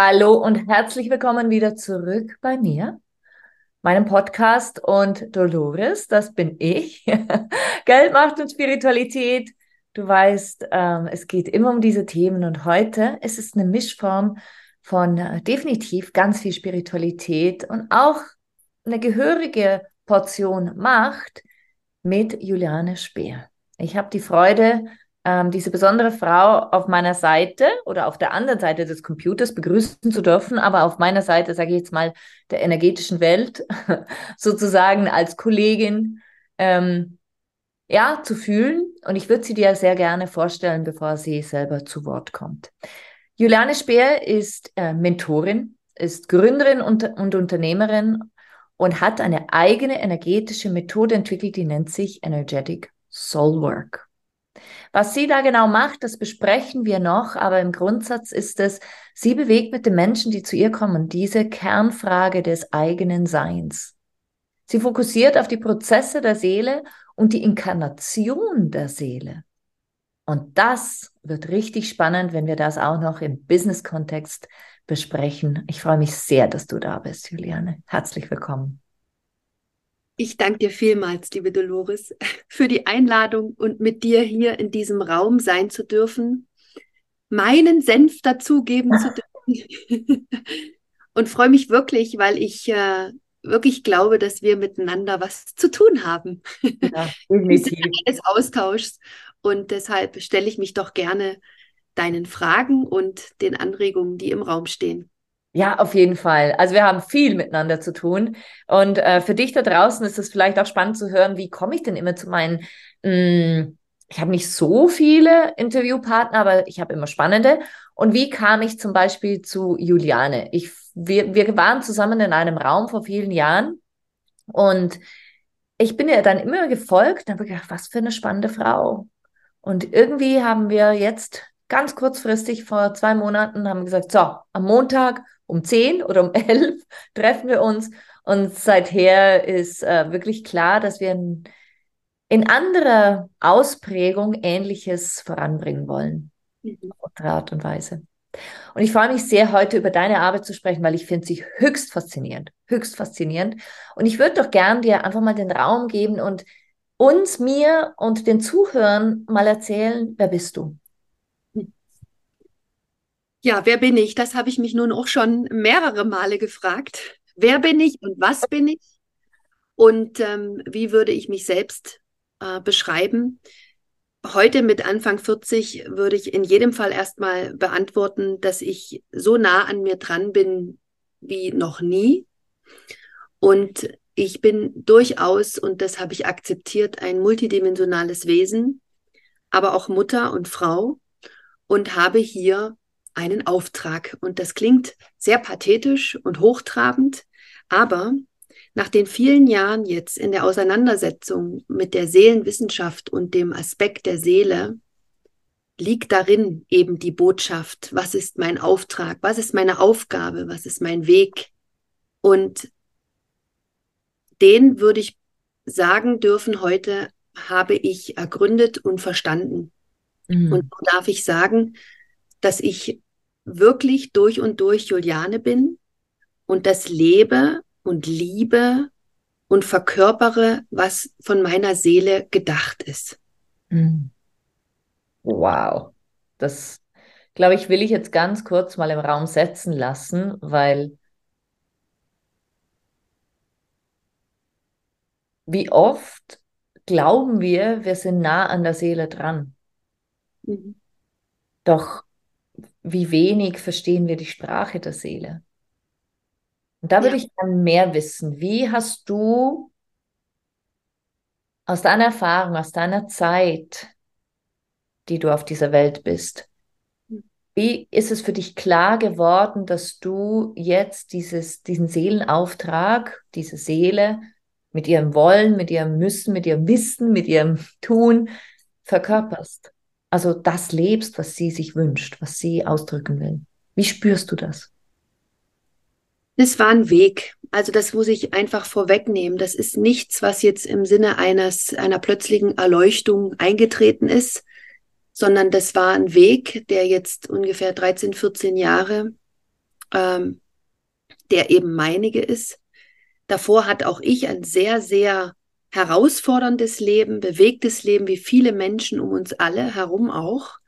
Hallo und herzlich willkommen wieder zurück bei mir, meinem Podcast und Dolores, das bin ich. Geld, Macht und Spiritualität. Du weißt, ähm, es geht immer um diese Themen und heute ist es eine Mischform von äh, definitiv ganz viel Spiritualität und auch eine gehörige Portion Macht mit Juliane Speer. Ich habe die Freude, ähm, diese besondere Frau auf meiner Seite oder auf der anderen Seite des Computers begrüßen zu dürfen, aber auf meiner Seite, sage ich jetzt mal, der energetischen Welt, sozusagen als Kollegin, ähm, ja, zu fühlen. Und ich würde sie dir sehr gerne vorstellen, bevor sie selber zu Wort kommt. Juliane Speer ist äh, Mentorin, ist Gründerin und, und Unternehmerin und hat eine eigene energetische Methode entwickelt, die nennt sich Energetic Soul Work. Was sie da genau macht, das besprechen wir noch, aber im Grundsatz ist es, sie bewegt mit den Menschen, die zu ihr kommen, diese Kernfrage des eigenen Seins. Sie fokussiert auf die Prozesse der Seele und die Inkarnation der Seele. Und das wird richtig spannend, wenn wir das auch noch im Business-Kontext besprechen. Ich freue mich sehr, dass du da bist, Juliane. Herzlich willkommen. Ich danke dir vielmals, liebe Dolores, für die Einladung und mit dir hier in diesem Raum sein zu dürfen, meinen Senf dazugeben zu dürfen. und freue mich wirklich, weil ich äh, wirklich glaube, dass wir miteinander was zu tun haben. Ja, definitiv. des Austauschs. Und deshalb stelle ich mich doch gerne deinen Fragen und den Anregungen, die im Raum stehen. Ja, auf jeden Fall. Also wir haben viel miteinander zu tun. Und äh, für dich da draußen ist es vielleicht auch spannend zu hören, wie komme ich denn immer zu meinen, mh, hm, ich habe nicht so viele Interviewpartner, aber ich habe immer spannende. Und wie kam ich zum Beispiel zu Juliane? Ich, wir, wir waren zusammen in einem Raum vor vielen Jahren und ich bin ihr dann immer gefolgt und habe gedacht, was für eine spannende Frau. Und irgendwie haben wir jetzt ganz kurzfristig vor zwei Monaten haben gesagt, so, am Montag um 10 oder um 11 treffen wir uns. Und seither ist äh, wirklich klar, dass wir in, in anderer Ausprägung Ähnliches voranbringen wollen. Mhm. Auf andere Art und Weise. Und ich freue mich sehr, heute über deine Arbeit zu sprechen, weil ich finde sie höchst faszinierend, höchst faszinierend. Und ich würde doch gern dir einfach mal den Raum geben und uns, mir und den Zuhörern mal erzählen, wer bist du? Ja, wer bin ich? Das habe ich mich nun auch schon mehrere Male gefragt. Wer bin ich und was bin ich? Und ähm, wie würde ich mich selbst äh, beschreiben? Heute mit Anfang 40 würde ich in jedem Fall erstmal beantworten, dass ich so nah an mir dran bin wie noch nie. Und ich bin durchaus, und das habe ich akzeptiert, ein multidimensionales Wesen, aber auch Mutter und Frau und habe hier einen Auftrag. Und das klingt sehr pathetisch und hochtrabend, aber nach den vielen Jahren jetzt in der Auseinandersetzung mit der Seelenwissenschaft und dem Aspekt der Seele, liegt darin eben die Botschaft, was ist mein Auftrag, was ist meine Aufgabe, was ist mein Weg. Und den würde ich sagen dürfen, heute habe ich ergründet und verstanden. Mhm. Und so darf ich sagen, dass ich wirklich durch und durch Juliane bin und das lebe und liebe und verkörpere, was von meiner Seele gedacht ist. Hm. Wow, das glaube ich, will ich jetzt ganz kurz mal im Raum setzen lassen, weil wie oft glauben wir, wir sind nah an der Seele dran. Mhm. Doch wie wenig verstehen wir die Sprache der Seele. Und da würde ja. ich gerne mehr wissen. Wie hast du aus deiner Erfahrung, aus deiner Zeit, die du auf dieser Welt bist, wie ist es für dich klar geworden, dass du jetzt dieses, diesen Seelenauftrag, diese Seele mit ihrem Wollen, mit ihrem Müssen, mit ihrem Wissen, mit ihrem Tun verkörperst? Also das lebst, was sie sich wünscht, was sie ausdrücken will. Wie spürst du das? Das war ein Weg. Also das muss ich einfach vorwegnehmen. Das ist nichts, was jetzt im Sinne eines, einer plötzlichen Erleuchtung eingetreten ist, sondern das war ein Weg, der jetzt ungefähr 13, 14 Jahre, ähm, der eben meinige ist. Davor hat auch ich ein sehr, sehr herausforderndes Leben, bewegtes Leben, wie viele Menschen um uns alle herum auch.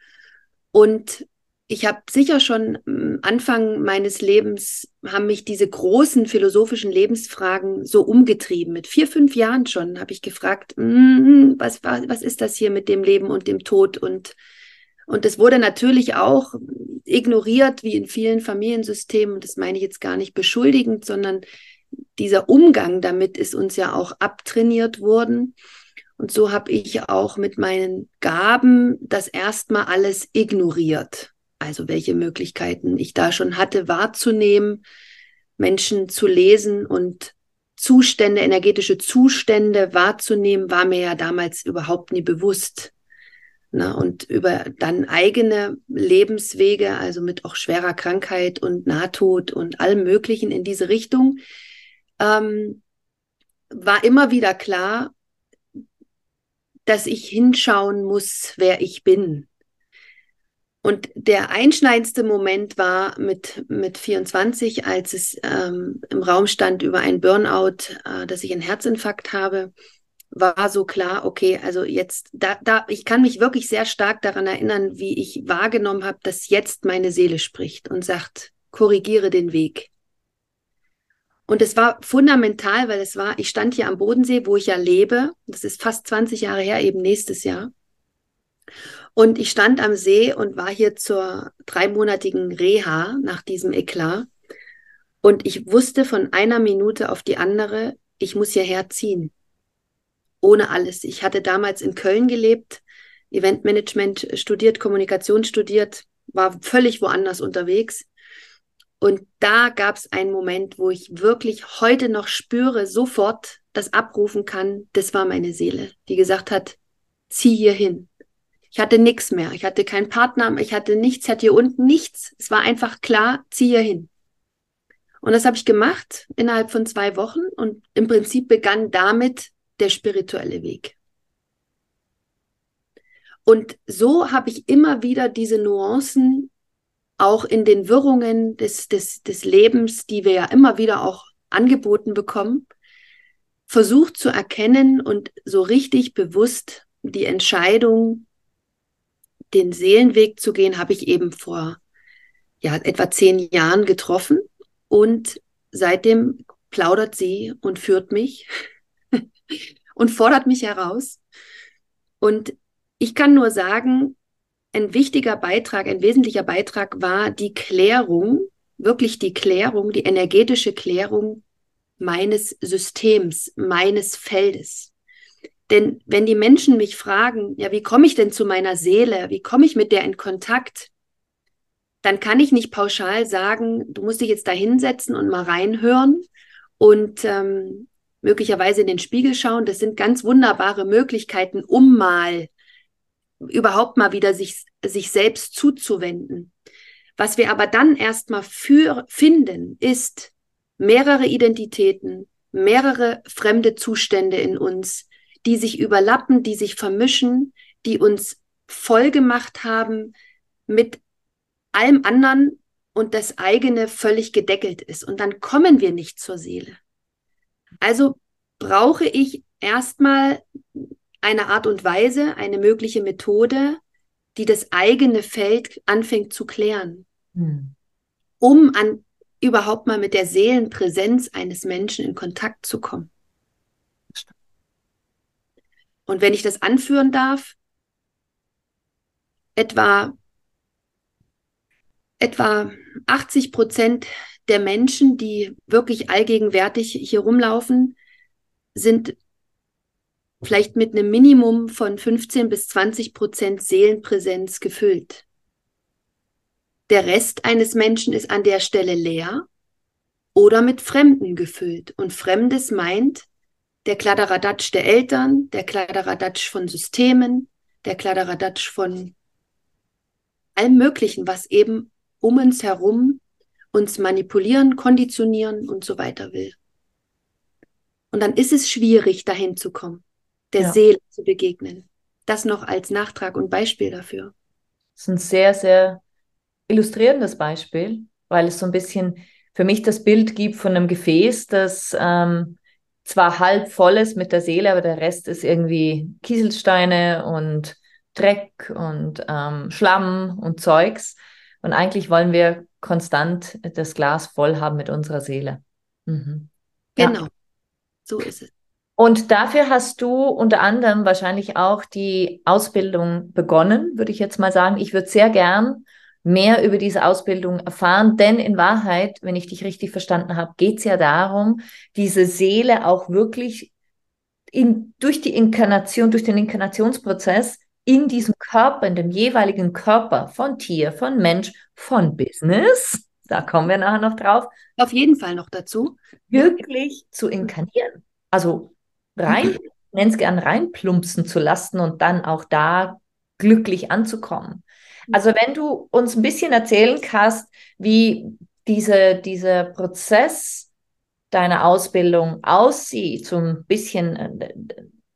Und ich habe sicher schon Anfang meines Lebens haben mich diese großen philosophischen Lebensfragen so umgetrieben. Mit vier, fünf Jahren schon habe ich gefragt, mm, was, was, ist das hier mit dem Leben und dem Tod? Und, und das wurde natürlich auch ignoriert, wie in vielen Familiensystemen. Und das meine ich jetzt gar nicht beschuldigend, sondern dieser Umgang damit ist uns ja auch abtrainiert worden. Und so habe ich auch mit meinen Gaben das erstmal alles ignoriert also welche Möglichkeiten ich da schon hatte, wahrzunehmen, Menschen zu lesen und Zustände, energetische Zustände wahrzunehmen, war mir ja damals überhaupt nie bewusst. Na, und über dann eigene Lebenswege, also mit auch schwerer Krankheit und Nahtod und allem Möglichen in diese Richtung, ähm, war immer wieder klar, dass ich hinschauen muss, wer ich bin. Und der einschneidendste Moment war mit, mit 24, als es ähm, im Raum stand über ein Burnout, äh, dass ich einen Herzinfarkt habe, war so klar, okay, also jetzt, da, da, ich kann mich wirklich sehr stark daran erinnern, wie ich wahrgenommen habe, dass jetzt meine Seele spricht und sagt, korrigiere den Weg. Und es war fundamental, weil es war, ich stand hier am Bodensee, wo ich ja lebe. Das ist fast 20 Jahre her, eben nächstes Jahr. Und ich stand am See und war hier zur dreimonatigen Reha nach diesem Eklat. Und ich wusste von einer Minute auf die andere, ich muss hierher ziehen. Ohne alles. Ich hatte damals in Köln gelebt, Eventmanagement studiert, Kommunikation studiert, war völlig woanders unterwegs. Und da gab es einen Moment, wo ich wirklich heute noch spüre, sofort das abrufen kann. Das war meine Seele, die gesagt hat, zieh hier hin. Ich hatte nichts mehr. Ich hatte keinen Partner, ich hatte nichts, hatte hier unten nichts. Es war einfach klar, ziehe hin. Und das habe ich gemacht innerhalb von zwei Wochen und im Prinzip begann damit der spirituelle Weg. Und so habe ich immer wieder diese Nuancen auch in den Wirrungen des, des, des Lebens, die wir ja immer wieder auch angeboten bekommen, versucht zu erkennen und so richtig bewusst die Entscheidung den Seelenweg zu gehen, habe ich eben vor ja, etwa zehn Jahren getroffen und seitdem plaudert sie und führt mich und fordert mich heraus. Und ich kann nur sagen, ein wichtiger Beitrag, ein wesentlicher Beitrag war die Klärung, wirklich die Klärung, die energetische Klärung meines Systems, meines Feldes. Denn wenn die Menschen mich fragen, ja, wie komme ich denn zu meiner Seele? Wie komme ich mit der in Kontakt? Dann kann ich nicht pauschal sagen, du musst dich jetzt da hinsetzen und mal reinhören und ähm, möglicherweise in den Spiegel schauen. Das sind ganz wunderbare Möglichkeiten, um mal überhaupt mal wieder sich, sich selbst zuzuwenden. Was wir aber dann erstmal für finden, ist mehrere Identitäten, mehrere fremde Zustände in uns, die sich überlappen, die sich vermischen, die uns voll gemacht haben mit allem anderen und das eigene völlig gedeckelt ist. Und dann kommen wir nicht zur Seele. Also brauche ich erstmal eine Art und Weise, eine mögliche Methode, die das eigene Feld anfängt zu klären, hm. um an überhaupt mal mit der Seelenpräsenz eines Menschen in Kontakt zu kommen. Und wenn ich das anführen darf, etwa, etwa 80 Prozent der Menschen, die wirklich allgegenwärtig hier rumlaufen, sind vielleicht mit einem Minimum von 15 bis 20 Prozent Seelenpräsenz gefüllt. Der Rest eines Menschen ist an der Stelle leer oder mit Fremden gefüllt. Und Fremdes meint der Kladderadatsch der Eltern, der Kladderadatsch von Systemen, der Kladderadatsch von allem Möglichen, was eben um uns herum uns manipulieren, konditionieren und so weiter will. Und dann ist es schwierig, dahin zu kommen, der ja. Seele zu begegnen. Das noch als Nachtrag und Beispiel dafür. Das ist ein sehr, sehr illustrierendes Beispiel, weil es so ein bisschen für mich das Bild gibt von einem Gefäß, das ähm, zwar halb voll ist mit der Seele, aber der Rest ist irgendwie Kieselsteine und Dreck und ähm, Schlamm und Zeugs. Und eigentlich wollen wir konstant das Glas voll haben mit unserer Seele. Mhm. Genau, ja. so ist es. Und dafür hast du unter anderem wahrscheinlich auch die Ausbildung begonnen, würde ich jetzt mal sagen. Ich würde sehr gern mehr über diese Ausbildung erfahren, denn in Wahrheit, wenn ich dich richtig verstanden habe, geht es ja darum, diese Seele auch wirklich in, durch die Inkarnation, durch den Inkarnationsprozess in diesem Körper, in dem jeweiligen Körper von Tier, von Mensch, von Business, da kommen wir nachher noch drauf. Auf jeden Fall noch dazu. Wirklich zu inkarnieren. Also rein, nenn's gern reinplumpsen zu lassen und dann auch da glücklich anzukommen. Also wenn du uns ein bisschen erzählen kannst, wie diese, dieser Prozess deiner Ausbildung aussieht, so ein bisschen äh,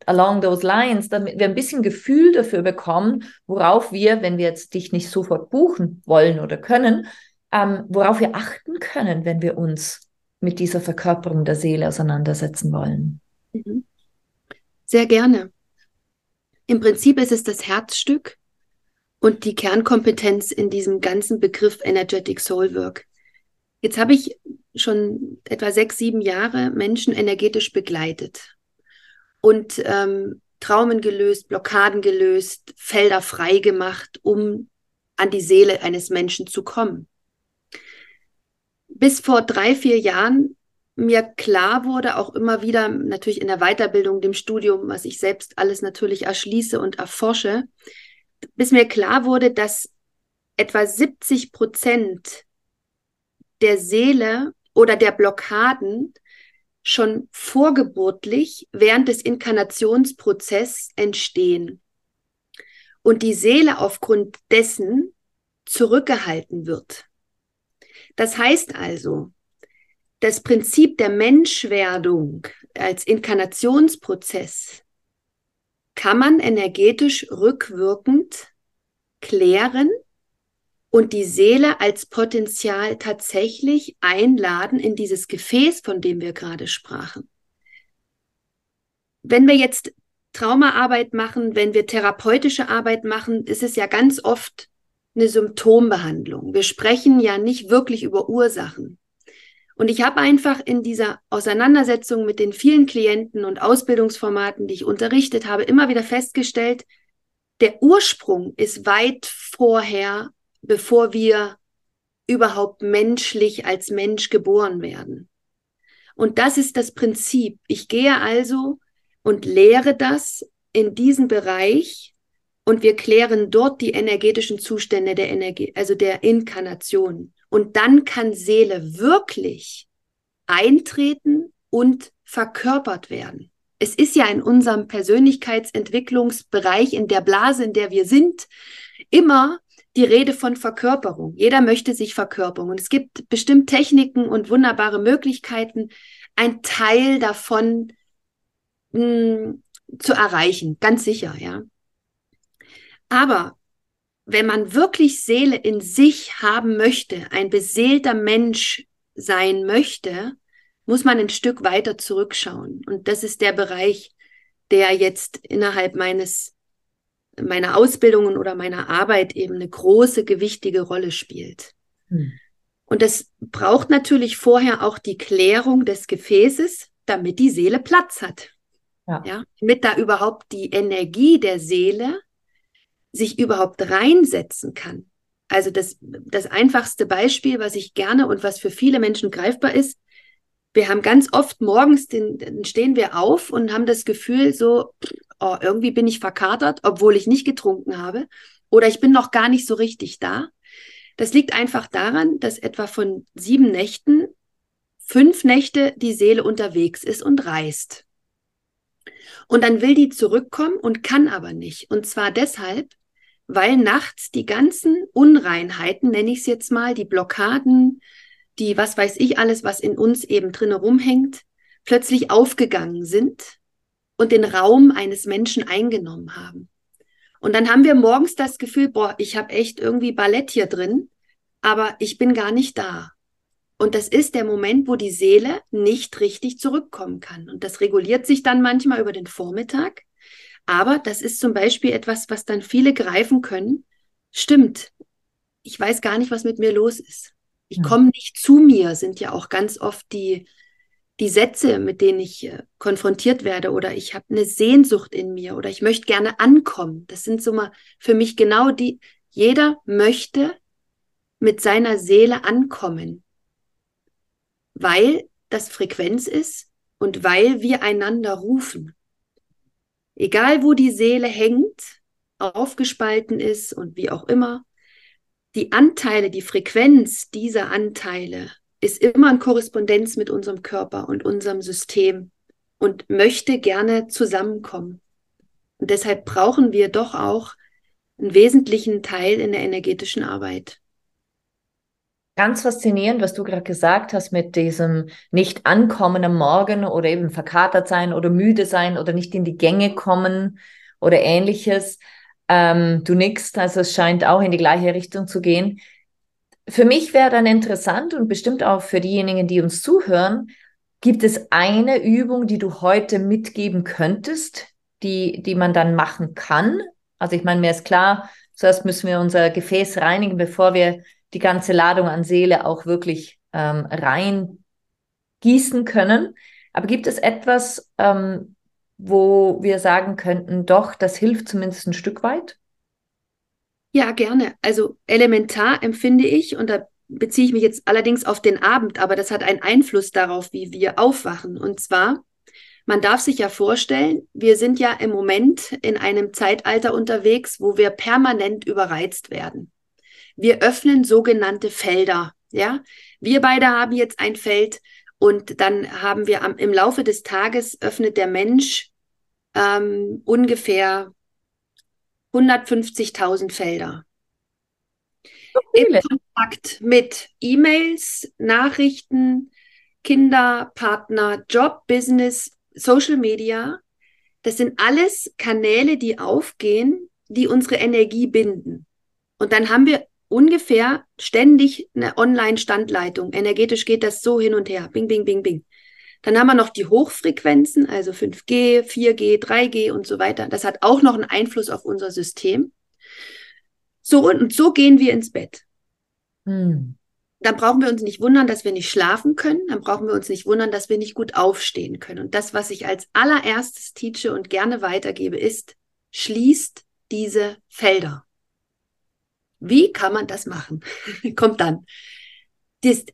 along those lines, damit wir ein bisschen Gefühl dafür bekommen, worauf wir, wenn wir jetzt dich nicht sofort buchen wollen oder können, ähm, worauf wir achten können, wenn wir uns mit dieser Verkörperung der Seele auseinandersetzen wollen. Mhm. Sehr gerne. Im Prinzip ist es das Herzstück und die Kernkompetenz in diesem ganzen Begriff Energetic Soul Work. Jetzt habe ich schon etwa sechs, sieben Jahre Menschen energetisch begleitet und ähm, Traumen gelöst, Blockaden gelöst, Felder frei gemacht, um an die Seele eines Menschen zu kommen. Bis vor drei, vier Jahren mir klar wurde, auch immer wieder natürlich in der Weiterbildung, dem Studium, was ich selbst alles natürlich erschließe und erforsche, bis mir klar wurde, dass etwa 70 Prozent der Seele oder der Blockaden schon vorgeburtlich während des Inkarnationsprozesses entstehen und die Seele aufgrund dessen zurückgehalten wird. Das heißt also, das Prinzip der Menschwerdung als Inkarnationsprozess kann man energetisch rückwirkend klären und die Seele als Potenzial tatsächlich einladen in dieses Gefäß, von dem wir gerade sprachen. Wenn wir jetzt Traumaarbeit machen, wenn wir therapeutische Arbeit machen, ist es ja ganz oft eine Symptombehandlung. Wir sprechen ja nicht wirklich über Ursachen. Und ich habe einfach in dieser Auseinandersetzung mit den vielen Klienten und Ausbildungsformaten, die ich unterrichtet habe, immer wieder festgestellt, der Ursprung ist weit vorher, bevor wir überhaupt menschlich als Mensch geboren werden. Und das ist das Prinzip. Ich gehe also und lehre das in diesem Bereich und wir klären dort die energetischen Zustände der Energie, also der Inkarnation. Und dann kann Seele wirklich eintreten und verkörpert werden. Es ist ja in unserem Persönlichkeitsentwicklungsbereich, in der Blase, in der wir sind, immer die Rede von Verkörperung. Jeder möchte sich verkörpern. Und es gibt bestimmt Techniken und wunderbare Möglichkeiten, ein Teil davon mh, hm, zu erreichen. Ganz sicher, ja. Aber wenn man wirklich Seele in sich haben möchte, ein beseelter Mensch sein möchte, muss man ein Stück weiter zurückschauen. Und das ist der Bereich, der jetzt innerhalb meines meiner Ausbildungen oder meiner Arbeit eben eine große, gewichtige Rolle spielt. Hm. Und das braucht natürlich vorher auch die Klärung des Gefäßes, damit die Seele Platz hat. Ja. ja. damit da überhaupt die Energie der Seele sich überhaupt reinsetzen kann. Also das, das einfachste Beispiel, was ich gerne und was für viele Menschen greifbar ist, wir haben ganz oft morgens, den, den stehen wir auf und haben das Gefühl so, oh, irgendwie bin ich verkatert, obwohl ich nicht getrunken habe oder ich bin noch gar nicht so richtig da. Das liegt einfach daran, dass etwa von sieben Nächten fünf Nächte die Seele unterwegs ist und reist. Und dann will die zurückkommen und kann aber nicht. Und zwar deshalb, weil nachts die ganzen Unreinheiten, nenne ich es jetzt mal, die Blockaden, die, was weiß ich alles, was in uns eben drinne rumhängt, plötzlich aufgegangen sind und den Raum eines Menschen eingenommen haben. Und dann haben wir morgens das Gefühl, boah, ich habe echt irgendwie Ballett hier drin, aber ich bin gar nicht da. Und das ist der Moment, wo die Seele nicht richtig zurückkommen kann. Und das reguliert sich dann manchmal über den Vormittag. Aber das ist zum Beispiel etwas, was dann viele greifen können. Stimmt, ich weiß gar nicht, was mit mir los ist. Ich hm. komme nicht zu mir, sind ja auch ganz oft die, die Sätze, mit denen ich äh, konfrontiert werde oder ich habe eine Sehnsucht in mir oder ich möchte gerne ankommen. Das sind so mal für mich genau die, jeder möchte mit seiner Seele ankommen, weil das Frequenz ist und weil wir einander rufen. Egal wo die Seele hängt, aufgespalten ist und wie auch immer, die Anteile, die Frequenz dieser Anteile ist immer in Korrespondenz mit unserem Körper und unserem System und möchte gerne zusammenkommen. Und deshalb brauchen wir doch auch einen wesentlichen Teil in der energetischen Arbeit. Ganz faszinierend, was du gerade gesagt hast mit diesem nicht ankommen am Morgen oder eben verkatert sein oder müde sein oder nicht in die Gänge kommen oder ähnliches. Ähm, du nickst, also es scheint auch in die gleiche Richtung zu gehen. Für mich wäre dann interessant und bestimmt auch für diejenigen, die uns zuhören, gibt es eine Übung, die du heute mitgeben könntest, die, die man dann machen kann? Also ich meine, mir ist klar, zuerst müssen wir unser Gefäß reinigen, bevor wir die ganze Ladung an Seele auch wirklich ähm, rein gießen können. Aber gibt es etwas, ähm, wo wir sagen könnten, doch, das hilft zumindest ein Stück weit? Ja, gerne. Also elementar empfinde ich, und da beziehe ich mich jetzt allerdings auf den Abend, aber das hat einen Einfluss darauf, wie wir aufwachen. Und zwar, man darf sich ja vorstellen, wir sind ja im Moment in einem Zeitalter unterwegs, wo wir permanent überreizt werden. Wir öffnen sogenannte Felder. Ja, wir beide haben jetzt ein Feld und dann haben wir am, im Laufe des Tages öffnet der Mensch ähm, ungefähr 150.000 Felder. Im Kontakt mit E-Mails, Nachrichten, Kinder, Partner, Job, Business, Social Media. Das sind alles Kanäle, die aufgehen, die unsere Energie binden. Und dann haben wir ungefähr ständig eine Online-Standleitung. Energetisch geht das so hin und her. Bing, bing, bing, bing. Dann haben wir noch die Hochfrequenzen, also 5G, 4G, 3G und so weiter. Das hat auch noch einen Einfluss auf unser System. So und, so gehen wir ins Bett. Hm. Dann brauchen wir uns nicht wundern, dass wir nicht schlafen können. Dann brauchen wir uns nicht wundern, dass wir nicht gut aufstehen können. Und das, was ich als allererstes teache und gerne weitergebe, ist, schließt diese Felder. Wie kann man das machen? Kommt dann. Das,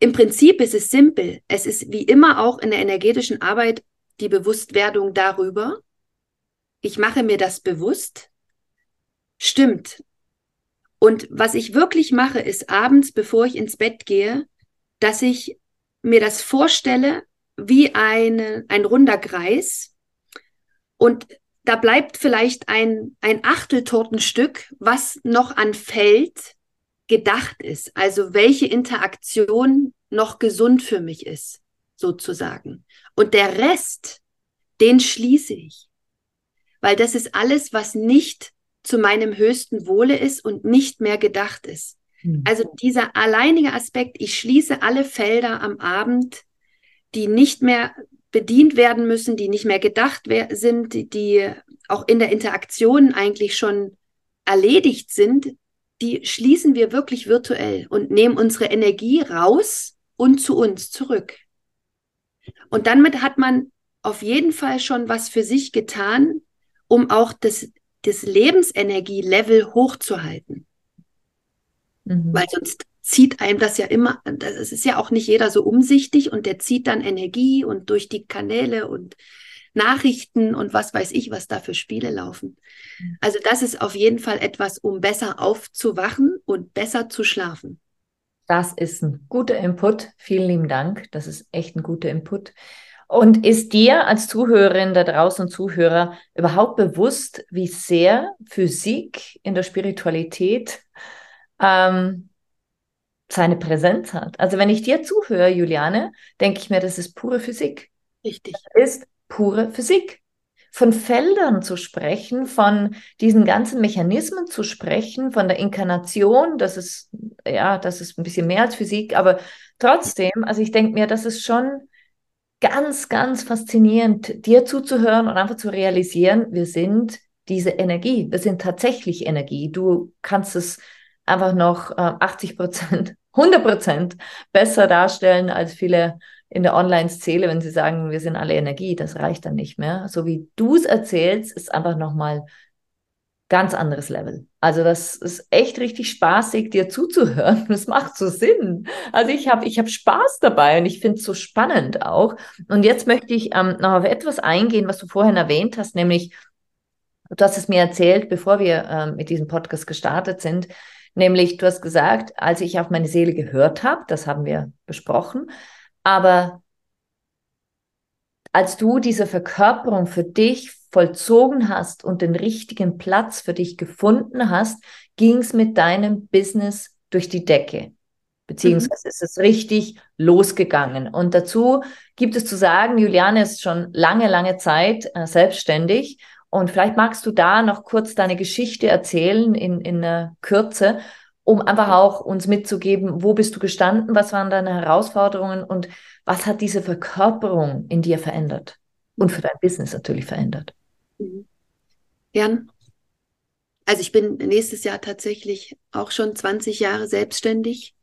im Prinzip ist es simpel. Es ist wie immer auch in der energetischen Arbeit die Bewusstwerdung darüber. Ich mache mir das bewusst. Stimmt. Und was ich wirklich mache, ist abends, bevor ich ins Bett gehe, dass ich mir das vorstelle wie eine, ein runder Kreis. Und da bleibt vielleicht ein, ein Achteltortenstück, was noch an Feld gedacht ist. Also welche Interaktion noch gesund für mich ist, sozusagen. Und der Rest, den schließe ich. Weil das ist alles, was nicht zu meinem höchsten Wohle ist und nicht mehr gedacht ist. Hm. Also dieser alleinige Aspekt, ich schließe alle Felder am Abend, die nicht mehr bedient werden müssen, die nicht mehr gedacht sind, die auch in der Interaktion eigentlich schon erledigt sind, die schließen wir wirklich virtuell und nehmen unsere Energie raus und zu uns zurück. Und damit hat man auf jeden Fall schon was für sich getan, um auch das, das Lebensenergielevel hochzuhalten. Mhm. Weil sonst zieht einem das ja immer, das ist ja auch nicht jeder so umsichtig und der zieht dann Energie und durch die Kanäle und Nachrichten und was weiß ich, was da für Spiele laufen. Also das ist auf jeden Fall etwas, um besser aufzuwachen und besser zu schlafen. Das ist ein guter Input. Vielen lieben Dank. Das ist echt ein guter Input. Und ist dir als Zuhörerin da draußen Zuhörer überhaupt bewusst, wie sehr Physik in der Spiritualität ähm, seine Präsenz hat? Also wenn ich dir zuhöre, Juliane, denke ich mir, das ist pure Physik. Richtig. Das ist pure Physik. Von Feldern zu sprechen, von diesen ganzen Mechanismen zu sprechen, von der Inkarnation, das ist, ja, das ist ein bisschen mehr als Physik, aber trotzdem, also ich denke mir, das ist schon ganz, ganz faszinierend, dir zuzuhören und einfach zu realisieren, wir sind diese Energie, wir sind tatsächlich Energie. Du kannst es einfach noch äh, 80 Prozent, 100 Prozent besser darstellen als viele in der Online-Szene, wenn sie sagen, wir sind alle Energie, das reicht dann nicht mehr. So wie du es erzählst, ist einfach nochmal ganz anderes Level. Also das ist echt richtig spaßig, dir zuzuhören. Das macht so Sinn. Also ich habe ich hab Spaß dabei und ich finde es so spannend auch. Und jetzt möchte ich ähm, noch auf etwas eingehen, was du vorhin erwähnt hast, nämlich, du hast es mir erzählt, bevor wir ähm, mit diesem Podcast gestartet sind, nämlich du hast gesagt, als ich auf meine Seele gehört habe, das haben wir besprochen, aber als du diese Verkörperung für dich vollzogen hast und den richtigen Platz für dich gefunden hast, ging es mit deinem Business durch die Decke. Beziehungsweise mhm. ist es richtig losgegangen. Und dazu gibt es zu sagen, Juliane ist schon lange, lange Zeit äh, selbstständig. Und vielleicht magst du da noch kurz deine Geschichte erzählen in, in äh, Kürze um einfach auch uns mitzugeben, wo bist du gestanden, was waren deine Herausforderungen und was hat diese Verkörperung in dir verändert und für dein Business natürlich verändert. Mhm. Gern. Also ich bin nächstes Jahr tatsächlich auch schon 20 Jahre selbstständig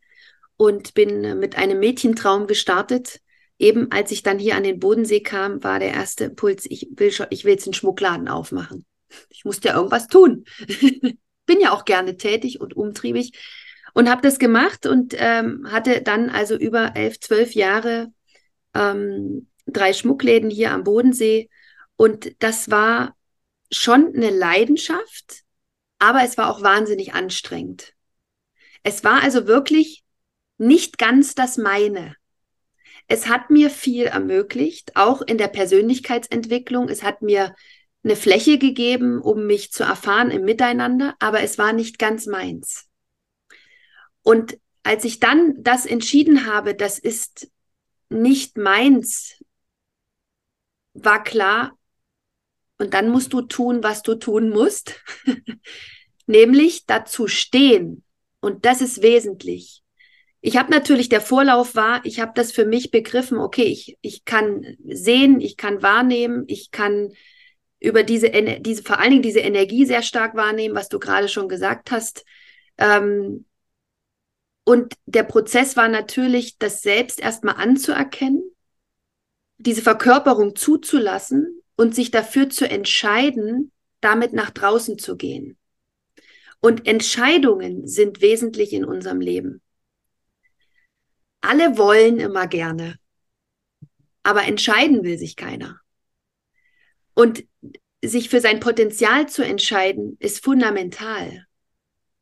und bin mit einem Mädchentraum gestartet. Eben als ich dann hier an den Bodensee kam, war der erste Impuls, ich will, schon, ich will jetzt einen Schmuckladen aufmachen. Ich musste ja irgendwas tun. bin ja auch gerne tätig und umtriebig und habe das gemacht und ähm, hatte dann also über elf, zwölf Jahre ähm, drei Schmuckläden hier am Bodensee und das war schon eine Leidenschaft, aber es war auch wahnsinnig anstrengend. Es war also wirklich nicht ganz das meine. Es hat mir viel ermöglicht, auch in der Persönlichkeitsentwicklung. Es hat mir eine Fläche gegeben, um mich zu erfahren im Miteinander, aber es war nicht ganz meins. Und als ich dann das entschieden habe, das ist nicht meins, war klar, und dann musst du tun, was du tun musst, nämlich dazu stehen. Und das ist wesentlich. Ich habe natürlich, der Vorlauf war, ich habe das für mich begriffen, okay, ich, ich kann sehen, ich kann wahrnehmen, ich kann über diese, diese, vor allen Dingen diese Energie sehr stark wahrnehmen, was du gerade schon gesagt hast. Ähm, und der Prozess war natürlich, das selbst erstmal anzuerkennen, diese Verkörperung zuzulassen und sich dafür zu entscheiden, damit nach draußen zu gehen. Und Entscheidungen sind wesentlich in unserem Leben. Alle wollen immer gerne, aber entscheiden will sich keiner. Und sich für sein Potenzial zu entscheiden, ist fundamental.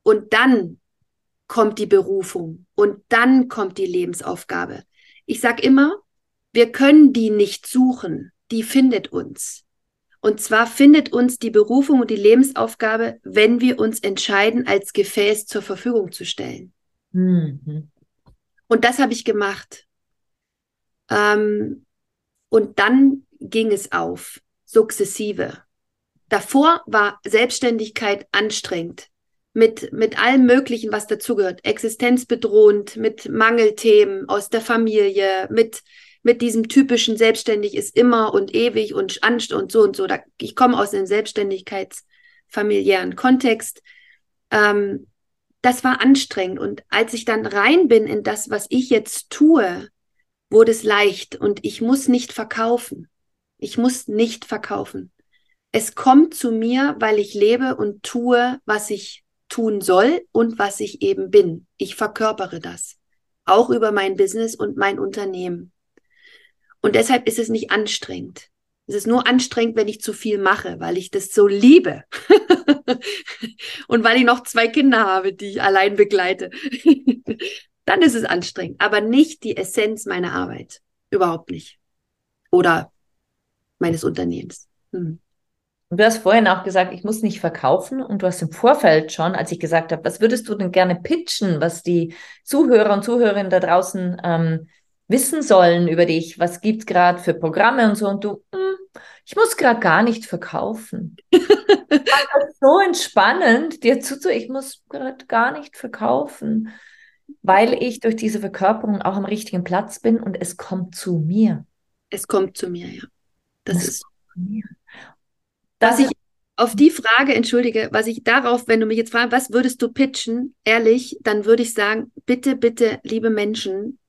Und dann kommt die Berufung und dann kommt die Lebensaufgabe. Ich sage immer, wir können die nicht suchen, die findet uns. Und zwar findet uns die Berufung und die Lebensaufgabe, wenn wir uns entscheiden, als Gefäß zur Verfügung zu stellen. Mhm. Und das habe ich gemacht. Ähm, und dann ging es auf sukzessive. Davor war Selbstständigkeit anstrengend. Mit, mit allem Möglichen, was dazugehört. Existenzbedrohend, mit Mangelthemen aus der Familie, mit, mit diesem typischen selbstständig ist immer und ewig und anst und so und so. Da, ich komme aus einem selbstständigkeitsfamiliären Kontext. Ähm, das war anstrengend. Und als ich dann rein bin in das, was ich jetzt tue, wurde es leicht und ich muss nicht verkaufen. Ich muss nicht verkaufen. Es kommt zu mir, weil ich lebe und tue, was ich tun soll und was ich eben bin. Ich verkörpere das. Auch über mein Business und mein Unternehmen. Und deshalb ist es nicht anstrengend. Es ist nur anstrengend, wenn ich zu viel mache, weil ich das so liebe. und weil ich noch zwei Kinder habe, die ich allein begleite. Dann ist es anstrengend, aber nicht die Essenz meiner Arbeit. Überhaupt nicht. Oder meines Unternehmens. Hm. Du hast vorhin auch gesagt, ich muss nicht verkaufen. Und du hast im Vorfeld schon, als ich gesagt habe, was würdest du denn gerne pitchen, was die Zuhörer und Zuhörerinnen da draußen ähm, wissen sollen über dich? Was gibt es gerade für Programme und so? Und du, hm, ich muss gerade gar nicht verkaufen. das so entspannend, dir zuzu, ich muss gerade gar nicht verkaufen, weil ich durch diese Verkörperung auch am richtigen Platz bin und es kommt zu mir. Es kommt zu mir, ja. Das, das ist mir. Was ich auf die Frage, entschuldige, was ich darauf, wenn du mich jetzt fragst, was würdest du pitchen, ehrlich, dann würde ich sagen, bitte, bitte, liebe Menschen,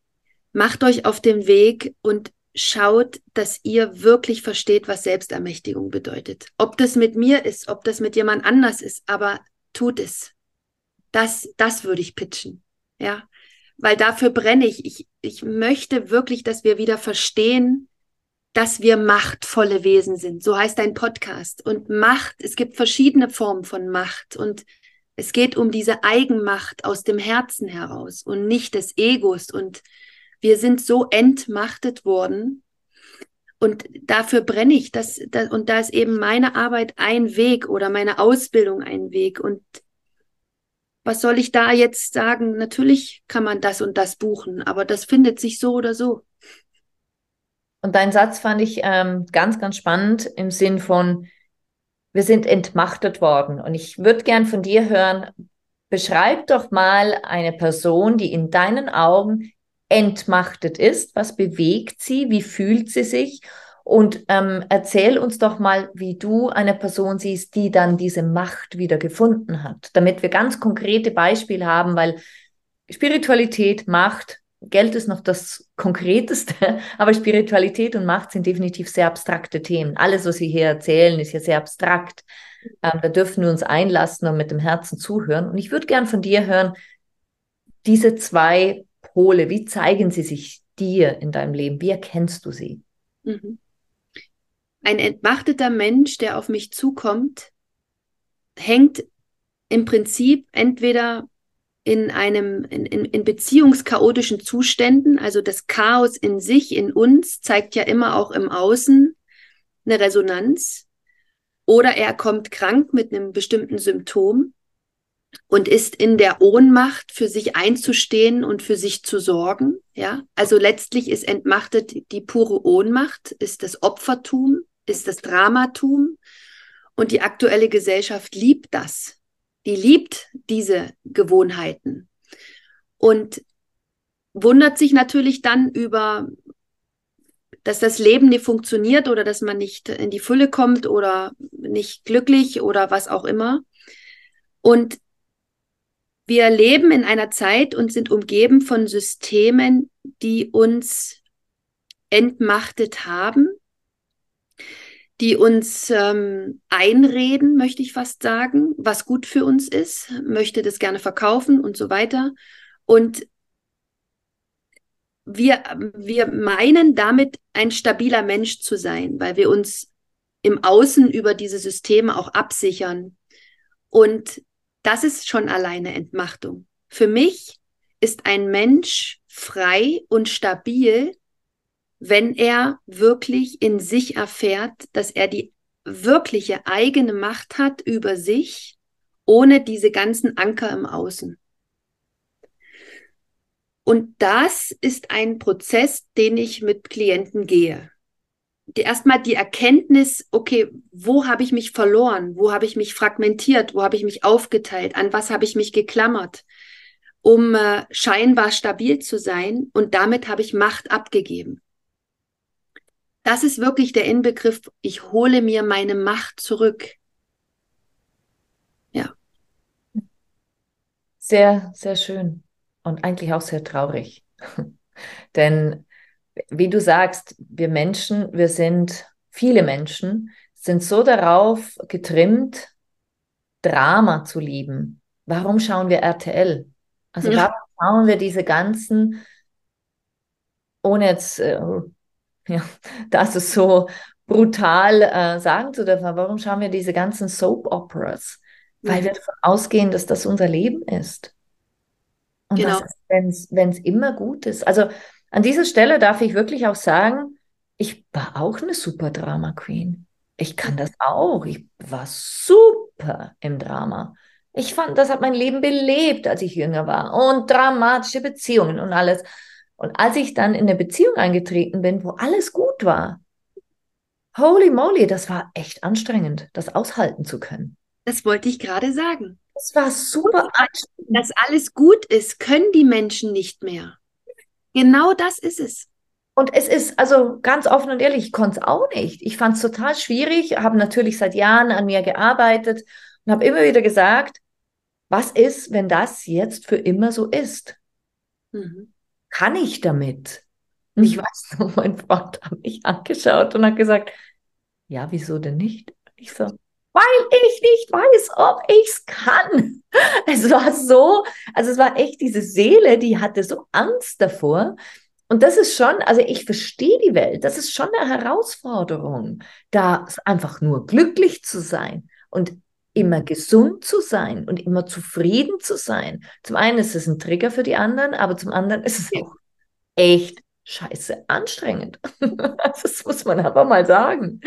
macht euch auf den Weg und schaut, dass ihr wirklich versteht, was Selbstermächtigung bedeutet. Ob das mit mir ist, ob das mit jemand anders ist, aber tut es. Das, das würde ich pitchen. Ja, weil dafür brenne ich. Ich, ich möchte wirklich, dass wir wieder verstehen, dass wir machtvolle Wesen sind. So heißt ein Podcast. Und Macht, es gibt verschiedene Formen von Macht. Und es geht um diese Eigenmacht aus dem Herzen heraus und nicht des Egos. Und wir sind so entmachtet worden. Und dafür brenne ich. Das, das, und da ist eben meine Arbeit ein Weg oder meine Ausbildung ein Weg. Und was soll ich da jetzt sagen? Natürlich kann man das und das buchen, aber das findet sich so oder so. Und dein Satz fand ich ähm, ganz, ganz spannend im Sinn von, wir sind entmachtet worden. Und ich würde gern von dir hören, beschreib doch mal eine Person, die in deinen Augen entmachtet ist. Was bewegt sie? Wie fühlt sie sich? Und ähm, erzähl uns doch mal, wie du eine Person siehst, die dann diese Macht wieder gefunden hat, damit wir ganz konkrete Beispiele haben, weil Spiritualität, Macht, Geld ist noch das Konkreteste, aber Spiritualität und Macht sind definitiv sehr abstrakte Themen. Alles, was wir hier erzählen, ist ja sehr abstrakt. Ähm, da dürfen wir uns einlassen und mit dem Herzen zuhören. Und ich würde gern von dir hören, diese zwei Pole, wie zeigen sie sich dir in deinem Leben? Wie erkennst du sie? Mhm. Ein entmachteter Mensch, der auf mich zukommt, hängt im Prinzip entweder in einem, in, in, in beziehungschaotischen Zuständen, also das Chaos in sich, in uns, zeigt ja immer auch im Außen eine Resonanz. Oder er kommt krank mit einem bestimmten Symptom und ist in der Ohnmacht, für sich einzustehen und für sich zu sorgen. Ja, also letztlich ist entmachtet die pure Ohnmacht, ist das Opfertum, ist das Dramatum. Und die aktuelle Gesellschaft liebt das. Die liebt diese Gewohnheiten. Und wundert sich natürlich dann über, dass das Leben nicht funktioniert oder dass man nicht in die Fülle kommt oder nicht glücklich oder was auch immer. Und wir leben in einer Zeit und sind umgeben von Systemen, die uns entmachtet haben, die uns ähm, einreden, möchte ich fast sagen, was gut für uns ist, möchte das gerne verkaufen und so weiter. Und wir, wir meinen damit ein stabiler Mensch zu sein, weil wir uns im Außen über diese Systeme auch absichern. Und das ist schon alleine Entmachtung. Für mich ist ein Mensch frei und stabil, wenn er wirklich in sich erfährt, dass er die wirkliche eigene Macht hat über sich, ohne diese ganzen Anker im Außen. Und das ist ein Prozess, den ich mit Klienten gehe erstmal die Erkenntnis, okay, wo habe ich mich verloren? Wo habe ich mich fragmentiert? Wo habe ich mich aufgeteilt? An was habe ich mich geklammert? Um äh, scheinbar stabil zu sein und damit habe ich Macht abgegeben. das ist wirklich der Inbegriff, ich hole mir meine Macht zurück. Ja. Sehr, sehr schön und eigentlich auch sehr traurig. Denn wie du sagst, wir Menschen, wir sind, viele Menschen sind so darauf getrimmt, Drama zu lieben. Warum schauen wir RTL? Also ja. warum schauen wir diese ganzen, ohne jetzt äh, ja, das ist so brutal äh, sagen zu dürfen, warum schauen wir diese ganzen Soap Operas? Weil mhm. wir davon ausgehen, dass das unser Leben ist. Und genau. wenn es immer gut ist. Also an dieser Stelle darf ich wirklich auch sagen, ich war auch eine super Drama Queen. Ich kann das auch. Ich war super im Drama. Ich fand, das hat mein Leben belebt, als ich jünger war. Und dramatische Beziehungen und alles. Und als ich dann in eine Beziehung eingetreten bin, wo alles gut war, holy moly, das war echt anstrengend, das aushalten zu können. Das wollte ich gerade sagen. Das war super anstrengend. Dass alles gut ist, können die Menschen nicht mehr. Genau das ist es. Und es ist, also ganz offen und ehrlich, ich konnte es auch nicht. Ich fand es total schwierig, habe natürlich seit Jahren an mir gearbeitet und habe immer wieder gesagt, was ist, wenn das jetzt für immer so ist? Mhm kann ich damit? Und ich mhm. weiß noch, mein Freund hat mich angeschaut und hat gesagt, ja, wieso denn nicht? Ich so, weil ich nicht weiß, ob ich es kann. Es war so, also es war echt diese Seele, die hatte so Angst davor. Und das ist schon, also ich verstehe die Welt, das ist schon eine Herausforderung, da einfach nur glücklich zu sein und immer gesund zu sein und immer zufrieden zu sein. Zum einen ist es ein Trigger für die anderen, aber zum anderen ist es auch echt scheiße anstrengend. das muss man aber mal sagen.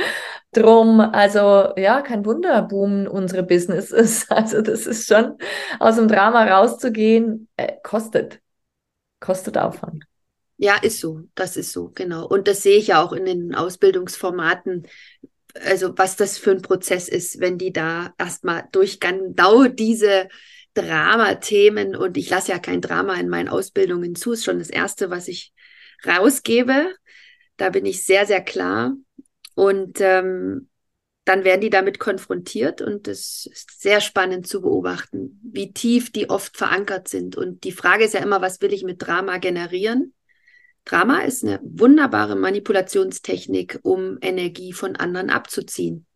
Drum, also ja, kein Wunder, boomen unsere Businesses. Also das ist schon, aus dem Drama rauszugehen, äh, kostet. Kostet Aufwand. Ja, ist so. Das ist so, genau. Und das sehe ich ja auch in den Ausbildungsformaten also was das für ein Prozess ist, wenn die da erstmal durch genau diese Drama-Themen und ich lasse ja kein Drama in meinen Ausbildungen zu, ist schon das Erste, was ich rausgebe. Da bin ich sehr, sehr klar. Und ähm, dann werden die damit konfrontiert und es ist sehr spannend zu beobachten, wie tief die oft verankert sind. Und die Frage ist ja immer, was will ich mit Drama generieren? Drama ist eine wunderbare Manipulationstechnik, um Energie von anderen abzuziehen.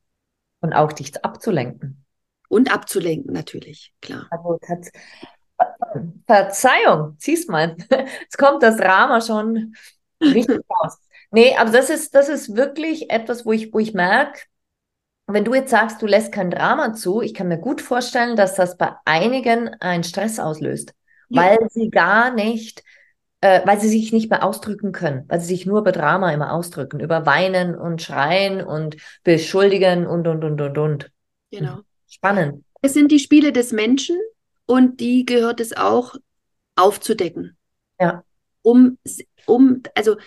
Und auch dich abzulenken. Und abzulenken, natürlich, klar. Also, Verzeihung, zieh's mal. Jetzt kommt das Drama schon richtig raus. Nee, aber das ist, das ist wirklich etwas, wo ich, wo ich merke, wenn du jetzt sagst, du lässt kein Drama zu, ich kann mir gut vorstellen, dass das bei einigen einen Stress auslöst, ja. weil sie gar nicht äh, weil sie sich nicht mehr ausdrücken können, weil sie sich nur über Drama immer ausdrücken, über Weinen und Schreien und Beschuldigen und, und, und, und, und. Genau. Spannend. Es sind die Spiele des Menschen und die gehört es auch aufzudecken. Ja. Um, um, also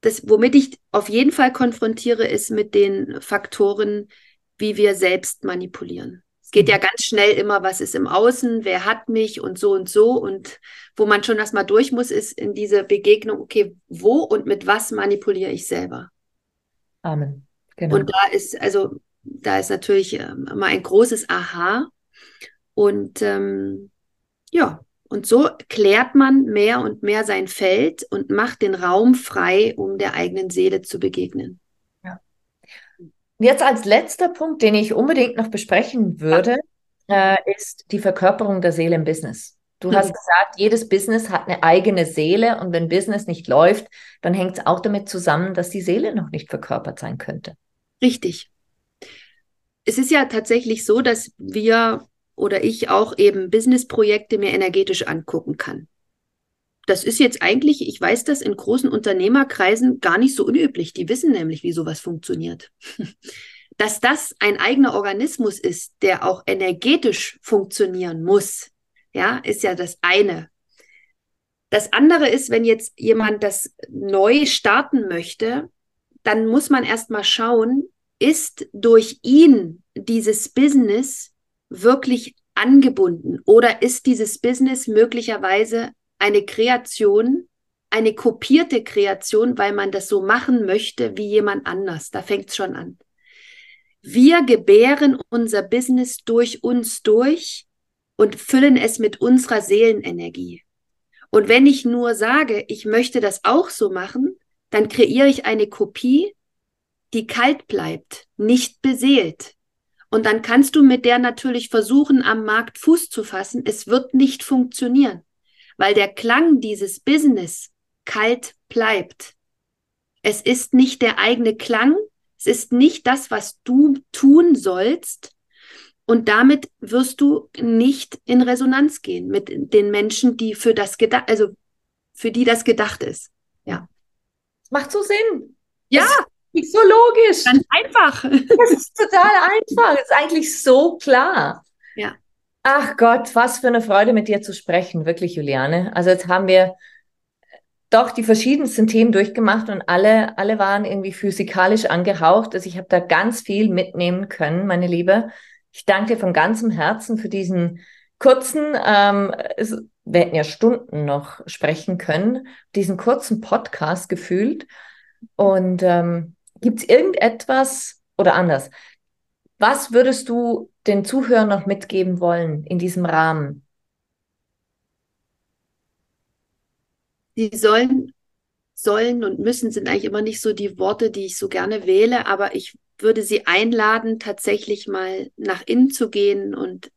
das, womit ich auf jeden Fall konfrontiere, ist mit den Faktoren, wie wir selbst manipulieren. Es geht ja mhm. ganz schnell immer, was ist im Außen, wer hat mich und so und so. Und wo man schon erstmal durch muss, ist in diese Begegnung, okay, wo und mit was manipuliere ich selber? Amen. Genau. Und da ist, also, da ist natürlich ähm, immer ein großes Aha. Und ähm, ja, und so klärt man mehr und mehr sein Feld und macht den Raum frei, um der eigenen Seele zu begegnen. Jetzt als letzter Punkt, den ich unbedingt noch besprechen würde, äh, ist die Verkörperung der Seele im Business. Du mhm. hast gesagt, jedes Business hat eine eigene Seele und wenn Business nicht läuft, dann hängt es auch damit zusammen, dass die Seele noch nicht verkörpert sein könnte. Richtig. Es ist ja tatsächlich so, dass wir oder ich auch eben Businessprojekte mir energetisch angucken kann. Das ist jetzt eigentlich, ich weiß das in großen Unternehmerkreisen gar nicht so unüblich. Die wissen nämlich, wie sowas funktioniert. Dass das ein eigener Organismus ist, der auch energetisch funktionieren muss, ja, ist ja das eine. Das andere ist, wenn jetzt jemand das neu starten möchte, dann muss man erstmal schauen, ist durch ihn dieses Business wirklich angebunden oder ist dieses Business möglicherweise eine Kreation eine kopierte Kreation, weil man das so machen möchte wie jemand anders. Da fängt es schon an. Wir gebären unser Business durch uns durch und füllen es mit unserer Seelenenergie. Und wenn ich nur sage, ich möchte das auch so machen, dann kreiere ich eine Kopie, die kalt bleibt, nicht beseelt. Und dann kannst du mit der natürlich versuchen, am Markt Fuß zu fassen. Es wird nicht funktionieren, weil der Klang dieses Business kalt bleibt. Es ist nicht der eigene Klang, es ist nicht das, was du tun sollst. Und damit wirst du nicht in Resonanz gehen mit den Menschen, die für das gedacht, also für die das gedacht ist. Ja. Macht so Sinn. Ja. Ist so logisch. Ganz einfach. Das ist total einfach. Das ist eigentlich so klar. Ja. Ach Gott, was für eine Freude mit dir zu sprechen, wirklich, Juliane. Also jetzt haben wir doch die verschiedensten Themen durchgemacht und alle, alle waren irgendwie physikalisch angehaucht. Also ich habe da ganz viel mitnehmen können, meine Liebe. Ich danke von ganzem Herzen für diesen kurzen, ähm, es, wir hätten ja Stunden noch sprechen können, diesen kurzen Podcast gefühlt. Und ähm, gibt es irgendetwas oder anders? Was würdest du den Zuhörern noch mitgeben wollen in diesem Rahmen? die sollen, sollen und müssen sind eigentlich immer nicht so die Worte, die ich so gerne wähle, aber ich würde sie einladen, tatsächlich mal nach innen zu gehen und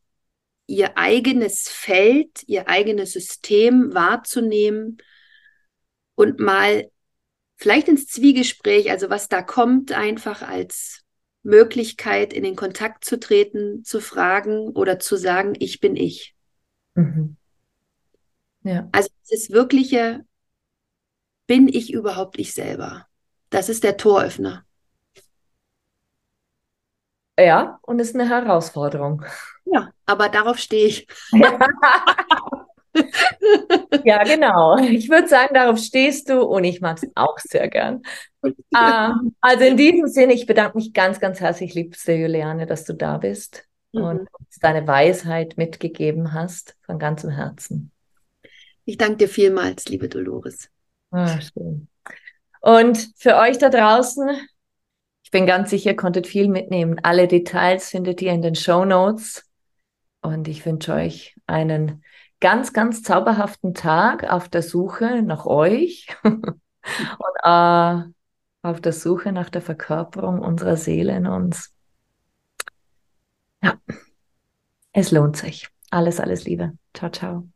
ihr eigenes Feld, ihr eigenes System wahrzunehmen und mal vielleicht ins Zwiegespräch, also was da kommt, einfach als Möglichkeit in den Kontakt zu treten, zu fragen oder zu sagen, ich bin ich. Mhm. Ja. Also das wirkliche bin ich überhaupt ich selber? Das ist der Toröffner. Ja, und ist eine Herausforderung. Ja, aber darauf stehe ich. ja, genau. Ich würde sagen, darauf stehst du und ich mag es auch sehr gern. ähm, also in diesem Sinne, ich bedanke mich ganz, ganz herzlich, liebste Juliane, dass du da bist mhm. und uns deine Weisheit mitgegeben hast, von ganzem Herzen. Ich danke dir vielmals, liebe Dolores. Ah, schön. Und für euch da draußen, ich bin ganz sicher, konntet viel mitnehmen. Alle Details findet ihr in den Show Notes. Und ich wünsche euch einen ganz, ganz zauberhaften Tag auf der Suche nach euch und äh, auf der Suche nach der Verkörperung unserer Seele in uns. Ja, es lohnt sich. Alles, alles Liebe. Ciao, ciao.